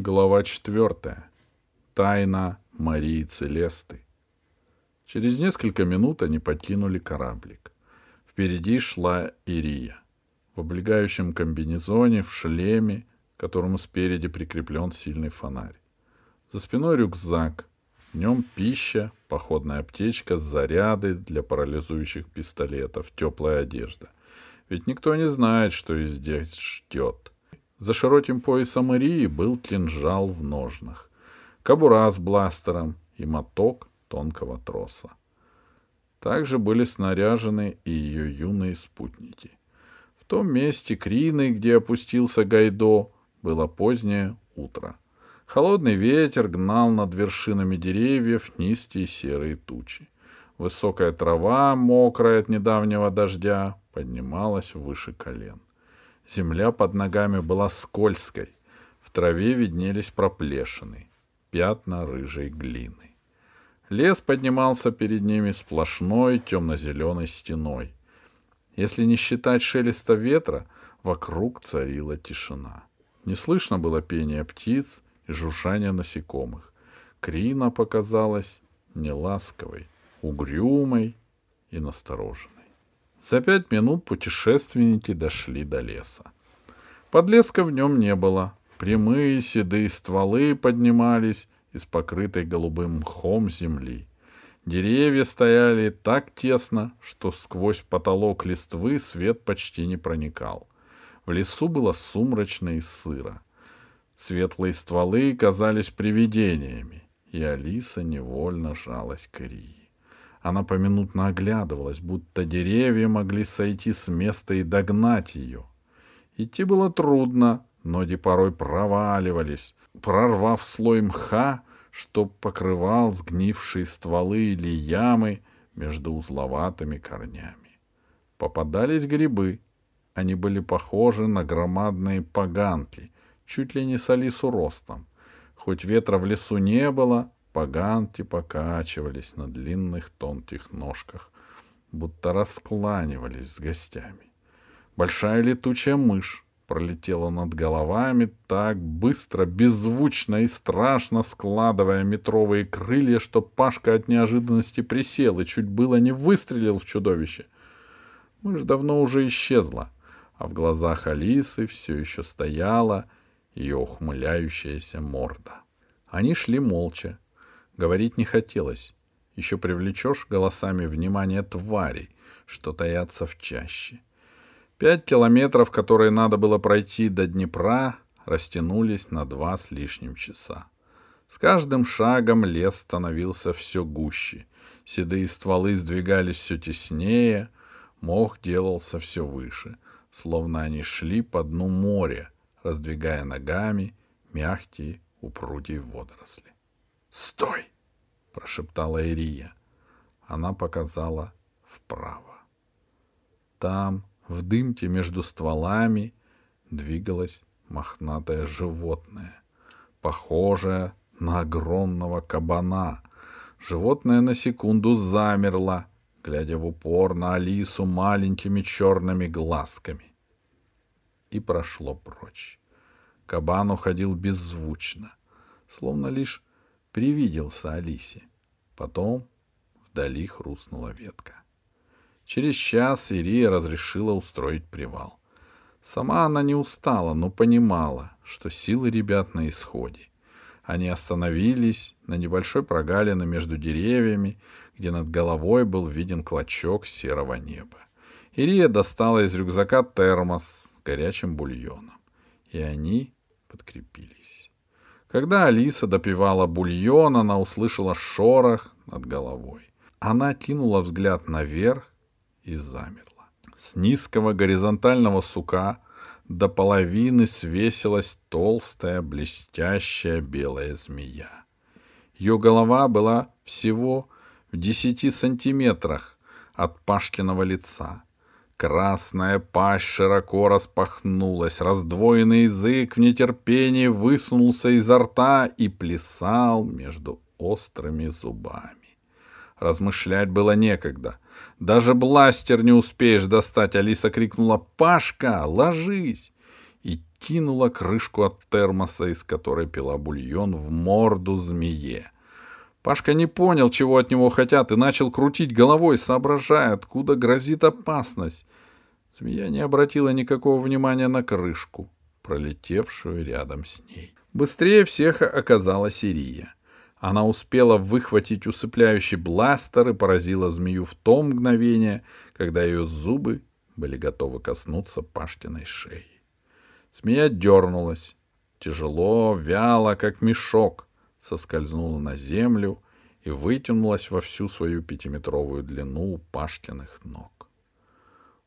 Глава четвертая. Тайна Марии Целесты. Через несколько минут они покинули кораблик. Впереди шла Ирия. В облегающем комбинезоне, в шлеме, к которому спереди прикреплен сильный фонарь. За спиной рюкзак. В нем пища, походная аптечка, заряды для парализующих пистолетов, теплая одежда. Ведь никто не знает, что и здесь ждет. За широким поясом Ирии был кинжал в ножнах, кобура с бластером и моток тонкого троса. Также были снаряжены и ее юные спутники. В том месте Крины, где опустился Гайдо, было позднее утро. Холодный ветер гнал над вершинами деревьев низкие серые тучи. Высокая трава, мокрая от недавнего дождя, поднималась выше колен. Земля под ногами была скользкой, в траве виднелись проплешины, пятна рыжей глины. Лес поднимался перед ними сплошной темно-зеленой стеной. Если не считать шелеста ветра, вокруг царила тишина. Не слышно было пения птиц и жужжания насекомых. Крина показалась неласковой, угрюмой и настороженной. За пять минут путешественники дошли до леса. Подлеска в нем не было. Прямые седые стволы поднимались из покрытой голубым мхом земли. Деревья стояли так тесно, что сквозь потолок листвы свет почти не проникал. В лесу было сумрачно и сыро. Светлые стволы казались привидениями, и Алиса невольно жалась к Ирии. Она поминутно оглядывалась, будто деревья могли сойти с места и догнать ее. Идти было трудно, ноги порой проваливались, прорвав слой мха, что покрывал сгнившие стволы или ямы между узловатыми корнями. Попадались грибы. Они были похожи на громадные поганки, чуть ли не с Алису ростом. Хоть ветра в лесу не было, Поганти покачивались на длинных тонких ножках, будто раскланивались с гостями. Большая летучая мышь пролетела над головами так быстро, беззвучно и страшно, складывая метровые крылья, что Пашка от неожиданности присел и чуть было не выстрелил в чудовище. Мышь давно уже исчезла, а в глазах Алисы все еще стояла ее ухмыляющаяся морда. Они шли молча, Говорить не хотелось. Еще привлечешь голосами внимание тварей, что таятся в чаще. Пять километров, которые надо было пройти до Днепра, растянулись на два с лишним часа. С каждым шагом лес становился все гуще. Седые стволы сдвигались все теснее, мох делался все выше, словно они шли по дну моря, раздвигая ногами мягкие упругие водоросли. «Стой!» — прошептала Ирия. Она показала вправо. Там, в дымке между стволами, двигалось мохнатое животное, похожее на огромного кабана. Животное на секунду замерло, глядя в упор на Алису маленькими черными глазками. И прошло прочь. Кабан уходил беззвучно, словно лишь привиделся Алисе. Потом вдали хрустнула ветка. Через час Ирия разрешила устроить привал. Сама она не устала, но понимала, что силы ребят на исходе. Они остановились на небольшой прогалине между деревьями, где над головой был виден клочок серого неба. Ирия достала из рюкзака термос с горячим бульоном, и они подкрепились. Когда Алиса допивала бульон, она услышала шорох над головой. Она кинула взгляд наверх и замерла. С низкого горизонтального сука до половины свесилась толстая, блестящая белая змея. Ее голова была всего в десяти сантиметрах от Пашкиного лица — Красная пасть широко распахнулась, раздвоенный язык в нетерпении высунулся изо рта и плясал между острыми зубами. Размышлять было некогда. Даже бластер не успеешь достать, Алиса крикнула «Пашка, ложись!» И кинула крышку от термоса, из которой пила бульон, в морду змее. Пашка не понял, чего от него хотят, и начал крутить головой, соображая, откуда грозит опасность. Змея не обратила никакого внимания на крышку, пролетевшую рядом с ней. Быстрее всех оказалась Ирия. Она успела выхватить усыпляющий бластер и поразила змею в то мгновение, когда ее зубы были готовы коснуться Паштиной шеи. Змея дернулась, тяжело, вяло, как мешок, соскользнула на землю и вытянулась во всю свою пятиметровую длину у Пашкиных ног.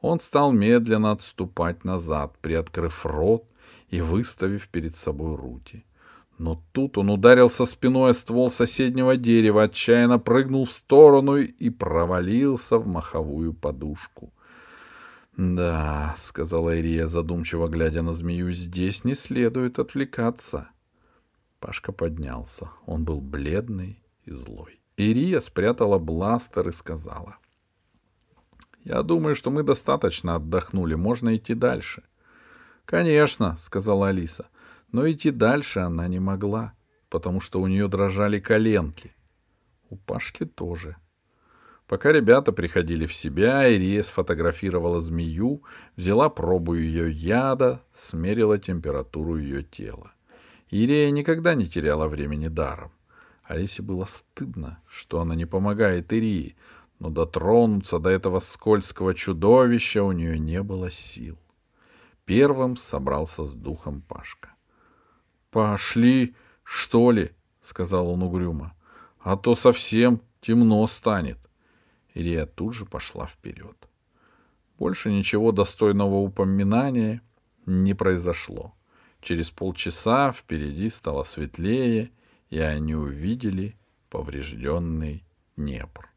Он стал медленно отступать назад, приоткрыв рот и выставив перед собой руки — но тут он ударился спиной о ствол соседнего дерева, отчаянно прыгнул в сторону и провалился в маховую подушку. «Да», — сказала Ирия, задумчиво глядя на змею, — «здесь не следует отвлекаться». Пашка поднялся. Он был бледный и злой. Ирия спрятала бластер и сказала. «Я думаю, что мы достаточно отдохнули. Можно идти дальше». «Конечно», — сказала Алиса. Но идти дальше она не могла, потому что у нее дрожали коленки. У Пашки тоже. Пока ребята приходили в себя, Ирия сфотографировала змею, взяла пробу ее яда, смерила температуру ее тела. Ирия никогда не теряла времени даром. Алисе было стыдно, что она не помогает Ирии, но дотронуться до этого скользкого чудовища у нее не было сил. Первым собрался с духом Пашка. «Пошли, что ли?» — сказал он угрюмо. «А то совсем темно станет». Ирия тут же пошла вперед. Больше ничего достойного упоминания не произошло. Через полчаса впереди стало светлее, и они увидели поврежденный Днепр.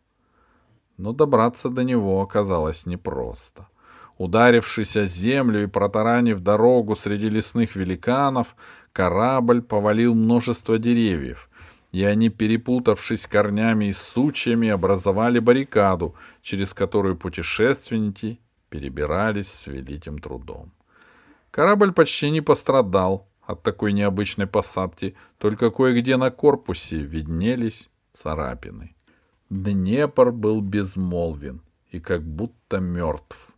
Но добраться до него оказалось непросто — Ударившись о землю и протаранив дорогу среди лесных великанов, корабль повалил множество деревьев, и они, перепутавшись корнями и сучьями, образовали баррикаду, через которую путешественники перебирались с великим трудом. Корабль почти не пострадал от такой необычной посадки, только кое-где на корпусе виднелись царапины. Днепр был безмолвен и как будто мертв.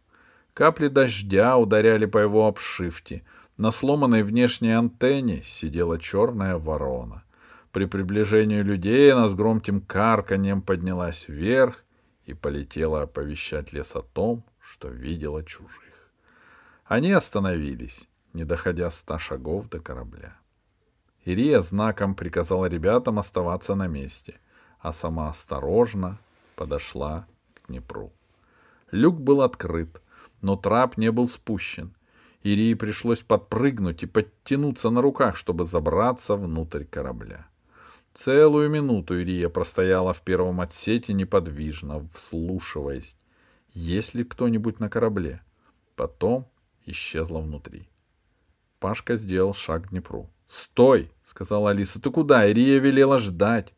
Капли дождя ударяли по его обшивке. На сломанной внешней антенне сидела черная ворона. При приближении людей она с громким карканьем поднялась вверх и полетела оповещать лес о том, что видела чужих. Они остановились, не доходя ста шагов до корабля. Ирия знаком приказала ребятам оставаться на месте, а сама осторожно подошла к Днепру. Люк был открыт, но трап не был спущен. Ирии пришлось подпрыгнуть и подтянуться на руках, чтобы забраться внутрь корабля. Целую минуту Ирия простояла в первом отсете неподвижно, вслушиваясь, есть ли кто-нибудь на корабле. Потом исчезла внутри. Пашка сделал шаг к Днепру. «Стой!» — сказала Алиса. «Ты куда?» Ирия велела ждать.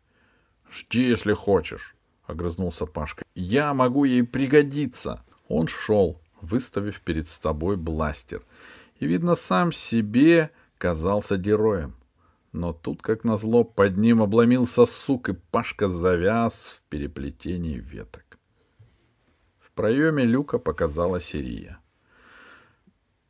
«Жди, если хочешь», — огрызнулся Пашка. «Я могу ей пригодиться». Он шел, выставив перед собой бластер. И, видно, сам себе казался героем. Но тут, как назло, под ним обломился сук, и Пашка завяз в переплетении веток. В проеме люка показалась Ирия.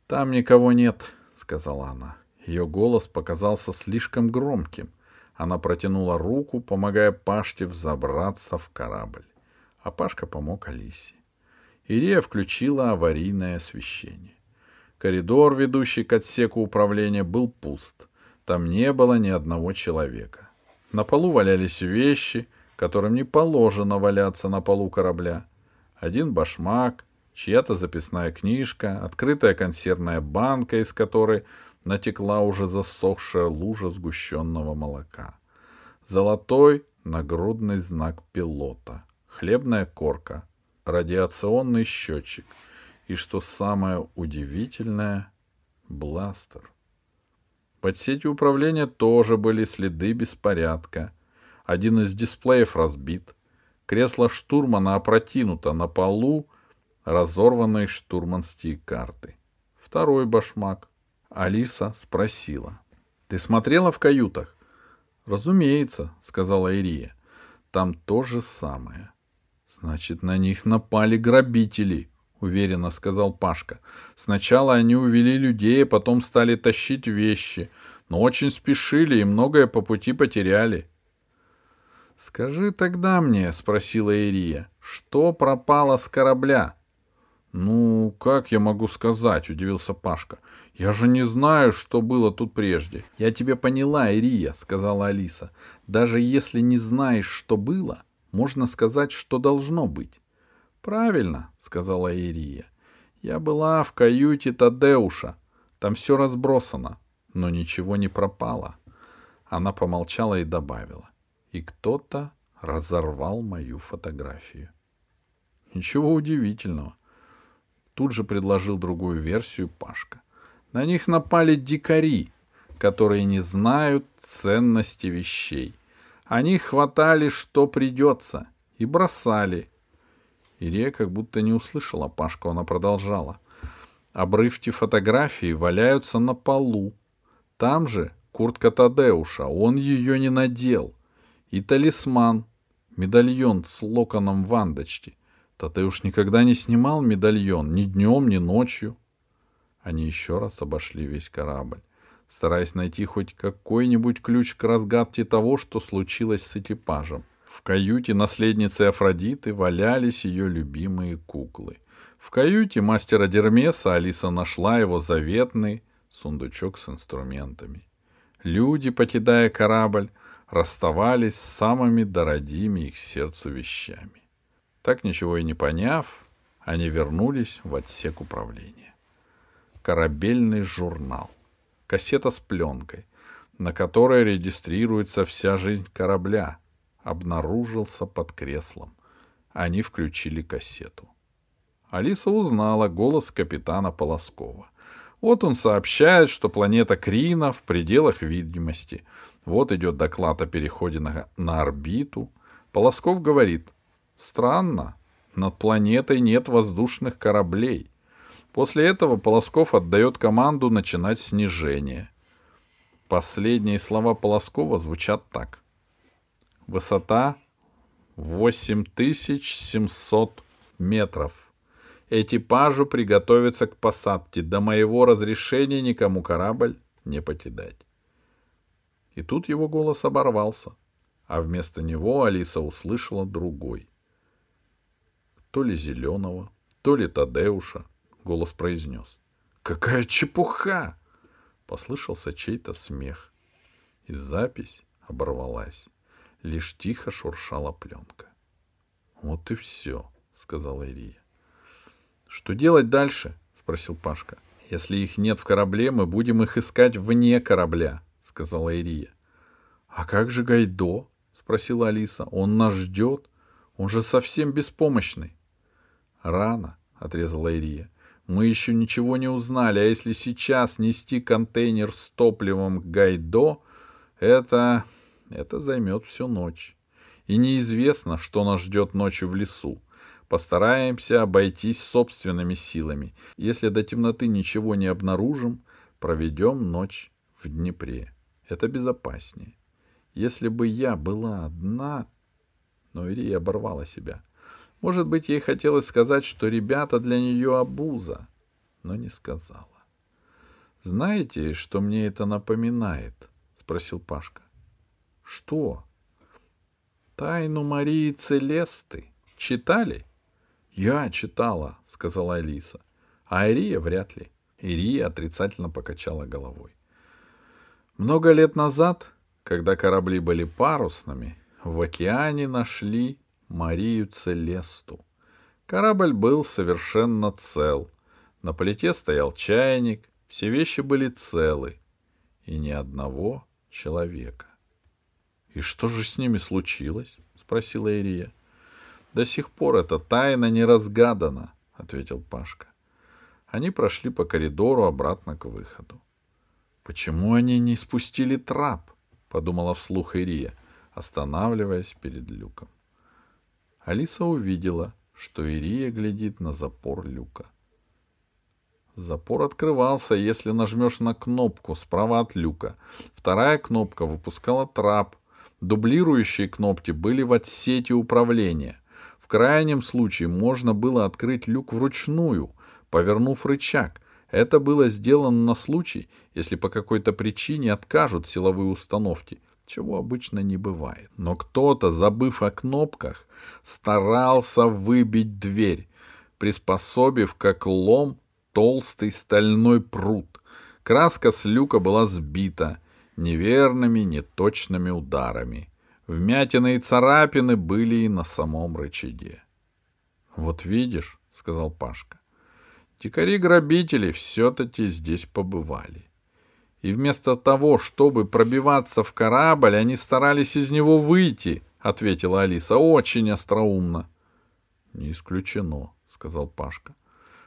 «Там никого нет», — сказала она. Ее голос показался слишком громким. Она протянула руку, помогая Пашке взобраться в корабль. А Пашка помог Алисе. Ирия включила аварийное освещение. Коридор, ведущий к отсеку управления, был пуст. Там не было ни одного человека. На полу валялись вещи, которым не положено валяться на полу корабля. Один башмак, чья-то записная книжка, открытая консервная банка, из которой натекла уже засохшая лужа сгущенного молока. Золотой нагрудный знак пилота, хлебная корка, радиационный счетчик и, что самое удивительное, бластер. Под сетью управления тоже были следы беспорядка. Один из дисплеев разбит. Кресло штурмана опрокинуто на полу, разорванные штурманские карты. Второй башмак. Алиса спросила. «Ты смотрела в каютах?» «Разумеется», — сказала Ирия. «Там то же самое». «Значит, на них напали грабители», — уверенно сказал Пашка. «Сначала они увели людей, а потом стали тащить вещи, но очень спешили и многое по пути потеряли». «Скажи тогда мне», — спросила Ирия, — «что пропало с корабля?» «Ну, как я могу сказать?» — удивился Пашка. «Я же не знаю, что было тут прежде». «Я тебе поняла, Ирия», — сказала Алиса. «Даже если не знаешь, что было, можно сказать, что должно быть». «Правильно», — сказала Ирия. «Я была в каюте Тадеуша. Там все разбросано, но ничего не пропало». Она помолчала и добавила. «И кто-то разорвал мою фотографию». Ничего удивительного. Тут же предложил другую версию Пашка. На них напали дикари, которые не знают ценности вещей. Они хватали, что придется, и бросали. Ирия как будто не услышала Пашку, она продолжала. Обрывки фотографии валяются на полу. Там же куртка Тадеуша, он ее не надел. И талисман, медальон с локоном вандочки — Татеуш никогда не снимал медальон ни днем, ни ночью. Они еще раз обошли весь корабль, стараясь найти хоть какой-нибудь ключ к разгадке того, что случилось с экипажем. В каюте наследницы Афродиты валялись ее любимые куклы. В каюте мастера Дермеса Алиса нашла его заветный сундучок с инструментами. Люди, покидая корабль, расставались с самыми дорогими их сердцу вещами. Так ничего и не поняв, они вернулись в отсек управления. Корабельный журнал. Кассета с пленкой, на которой регистрируется вся жизнь корабля, обнаружился под креслом. Они включили кассету. Алиса узнала голос капитана Полоскова. Вот он сообщает, что планета Крина в пределах видимости. Вот идет доклад о переходе на, на орбиту. Полосков говорит, Странно, над планетой нет воздушных кораблей. После этого Полосков отдает команду начинать снижение. Последние слова Полоскова звучат так. Высота 8700 метров. Экипажу приготовиться к посадке. До моего разрешения никому корабль не покидать. И тут его голос оборвался, а вместо него Алиса услышала другой — то ли Зеленого, то ли Тадеуша, голос произнес. «Какая чепуха!» Послышался чей-то смех. И запись оборвалась. Лишь тихо шуршала пленка. «Вот и все», — сказала Ирия. «Что делать дальше?» — спросил Пашка. «Если их нет в корабле, мы будем их искать вне корабля», — сказала Ирия. «А как же Гайдо?» — спросила Алиса. «Он нас ждет. Он же совсем беспомощный». Рано, отрезала Ирия. Мы еще ничего не узнали, а если сейчас нести контейнер с топливом к Гайдо, это... это займет всю ночь. И неизвестно, что нас ждет ночью в лесу. Постараемся обойтись собственными силами. Если до темноты ничего не обнаружим, проведем ночь в Днепре. Это безопаснее. Если бы я была одна... Но Ирия оборвала себя — может быть, ей хотелось сказать, что ребята для нее обуза, но не сказала. «Знаете, что мне это напоминает?» — спросил Пашка. «Что?» «Тайну Марии Целесты. Читали?» «Я читала», — сказала Алиса. «А Ирия вряд ли». Ирия отрицательно покачала головой. Много лет назад, когда корабли были парусными, в океане нашли Марию Целесту. Корабль был совершенно цел. На плите стоял чайник, все вещи были целы. И ни одного человека. — И что же с ними случилось? — спросила Ирия. — До сих пор эта тайна не разгадана, — ответил Пашка. Они прошли по коридору обратно к выходу. — Почему они не спустили трап? — подумала вслух Ирия, останавливаясь перед люком. Алиса увидела, что Ирия глядит на запор люка. Запор открывался, если нажмешь на кнопку справа от люка. Вторая кнопка выпускала трап. Дублирующие кнопки были в отсете управления. В крайнем случае можно было открыть люк вручную, повернув рычаг. Это было сделано на случай, если по какой-то причине откажут силовые установки, чего обычно не бывает. Но кто-то, забыв о кнопках, старался выбить дверь, приспособив как лом толстый стальной пруд. Краска с люка была сбита неверными, неточными ударами. Вмятины и царапины были и на самом рычаге. — Вот видишь, — сказал Пашка, — дикари-грабители все-таки здесь побывали. И вместо того, чтобы пробиваться в корабль, они старались из него выйти, — ответила Алиса, — очень остроумно. — Не исключено, — сказал Пашка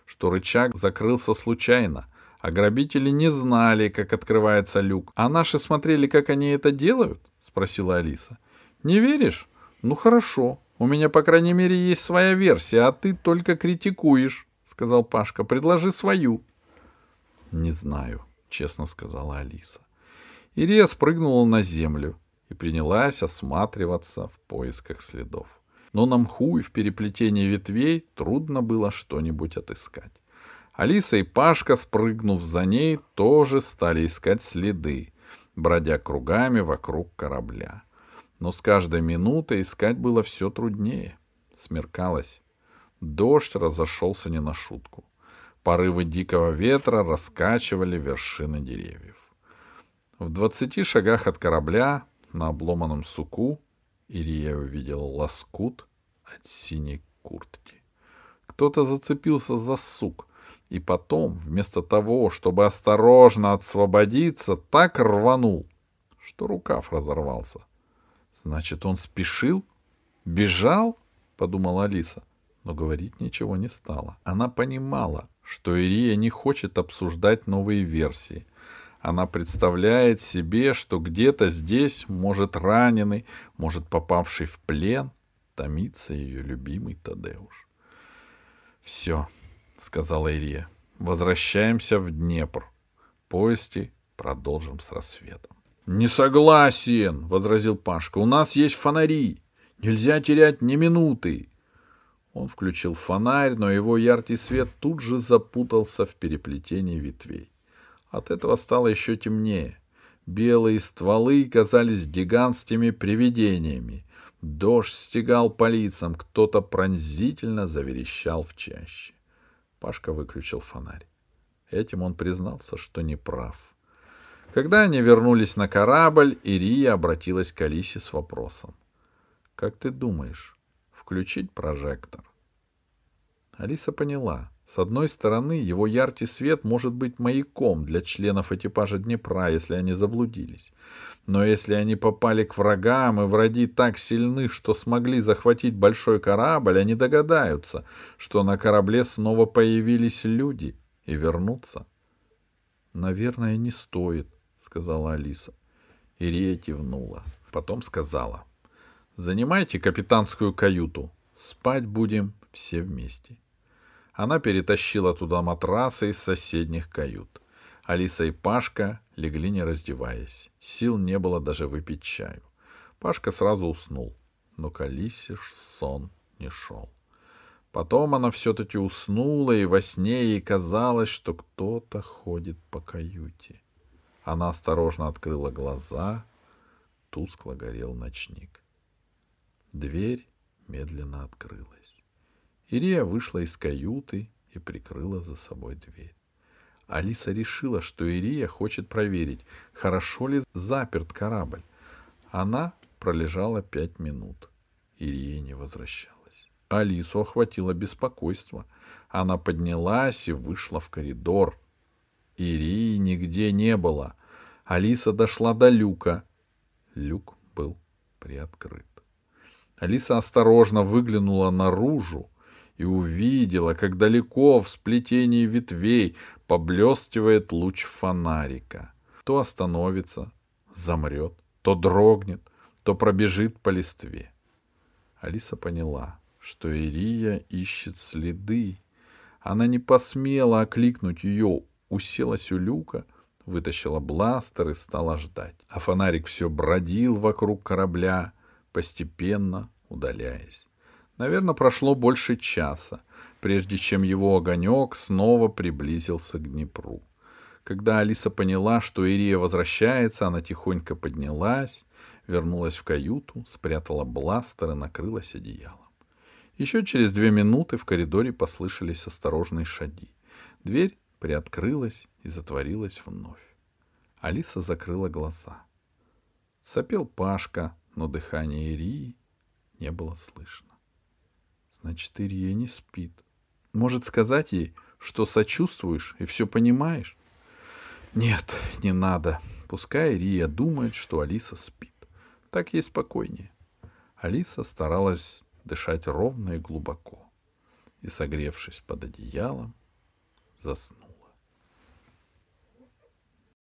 что рычаг закрылся случайно, а грабители не знали, как открывается люк. А наши смотрели, как они это делают? — спросила Алиса. — Не веришь? Ну хорошо. У меня, по крайней мере, есть своя версия, а ты только критикуешь, — сказал Пашка. — Предложи свою. — Не знаю, — честно сказала Алиса. Ирия спрыгнула на землю и принялась осматриваться в поисках следов но на мху и в переплетении ветвей трудно было что-нибудь отыскать. Алиса и Пашка, спрыгнув за ней, тоже стали искать следы, бродя кругами вокруг корабля. Но с каждой минутой искать было все труднее. Смеркалось. Дождь разошелся не на шутку. Порывы дикого ветра раскачивали вершины деревьев. В двадцати шагах от корабля на обломанном суку Илья увидел лоскут от синей куртки. Кто-то зацепился за сук, и потом, вместо того, чтобы осторожно освободиться, так рванул, что рукав разорвался. Значит, он спешил? Бежал? — подумала Алиса. Но говорить ничего не стала. Она понимала, что Ирия не хочет обсуждать новые версии — она представляет себе, что где-то здесь, может раненый, может попавший в плен, томится ее любимый Тадеуш. «Все», — сказала Ирия, — «возвращаемся в Днепр. Поезди продолжим с рассветом». «Не согласен», — возразил Пашка, — «у нас есть фонари. Нельзя терять ни минуты». Он включил фонарь, но его яркий свет тут же запутался в переплетении ветвей. От этого стало еще темнее. Белые стволы казались гигантскими привидениями. Дождь стегал по лицам, кто-то пронзительно заверещал в чаще. Пашка выключил фонарь. Этим он признался, что не прав. Когда они вернулись на корабль, Ирия обратилась к Алисе с вопросом. «Как ты думаешь, включить прожектор?» Алиса поняла. С одной стороны, его яркий свет может быть маяком для членов экипажа Днепра, если они заблудились. Но если они попали к врагам, и враги так сильны, что смогли захватить большой корабль, они догадаются, что на корабле снова появились люди и вернутся. «Наверное, не стоит», — сказала Алиса. Ирия кивнула. Потом сказала. «Занимайте капитанскую каюту. Спать будем все вместе». Она перетащила туда матрасы из соседних кают. Алиса и Пашка легли не раздеваясь. Сил не было даже выпить чаю. Пашка сразу уснул, но к Алисе сон не шел. Потом она все-таки уснула, и во сне ей казалось, что кто-то ходит по каюте. Она осторожно открыла глаза. Тускло горел ночник. Дверь медленно открылась. Ирия вышла из каюты и прикрыла за собой дверь. Алиса решила, что Ирия хочет проверить, хорошо ли заперт корабль. Она пролежала пять минут. Ирия не возвращалась. Алису охватило беспокойство. Она поднялась и вышла в коридор. Ирии нигде не было. Алиса дошла до люка. Люк был приоткрыт. Алиса осторожно выглянула наружу и увидела, как далеко в сплетении ветвей поблескивает луч фонарика. То остановится, замрет, то дрогнет, то пробежит по листве. Алиса поняла, что Ирия ищет следы. Она не посмела окликнуть ее, уселась у люка, вытащила бластер и стала ждать. А фонарик все бродил вокруг корабля, постепенно удаляясь. Наверное, прошло больше часа, прежде чем его огонек снова приблизился к Днепру. Когда Алиса поняла, что Ирия возвращается, она тихонько поднялась, вернулась в каюту, спрятала бластер и накрылась одеялом. Еще через две минуты в коридоре послышались осторожные шаги. Дверь приоткрылась и затворилась вновь. Алиса закрыла глаза. Сопел Пашка, но дыхание Ирии не было слышно. Значит, Ирия не спит. Может сказать ей, что сочувствуешь и все понимаешь? Нет, не надо. Пускай Рия думает, что Алиса спит. Так ей спокойнее. Алиса старалась дышать ровно и глубоко. И, согревшись под одеялом, заснула.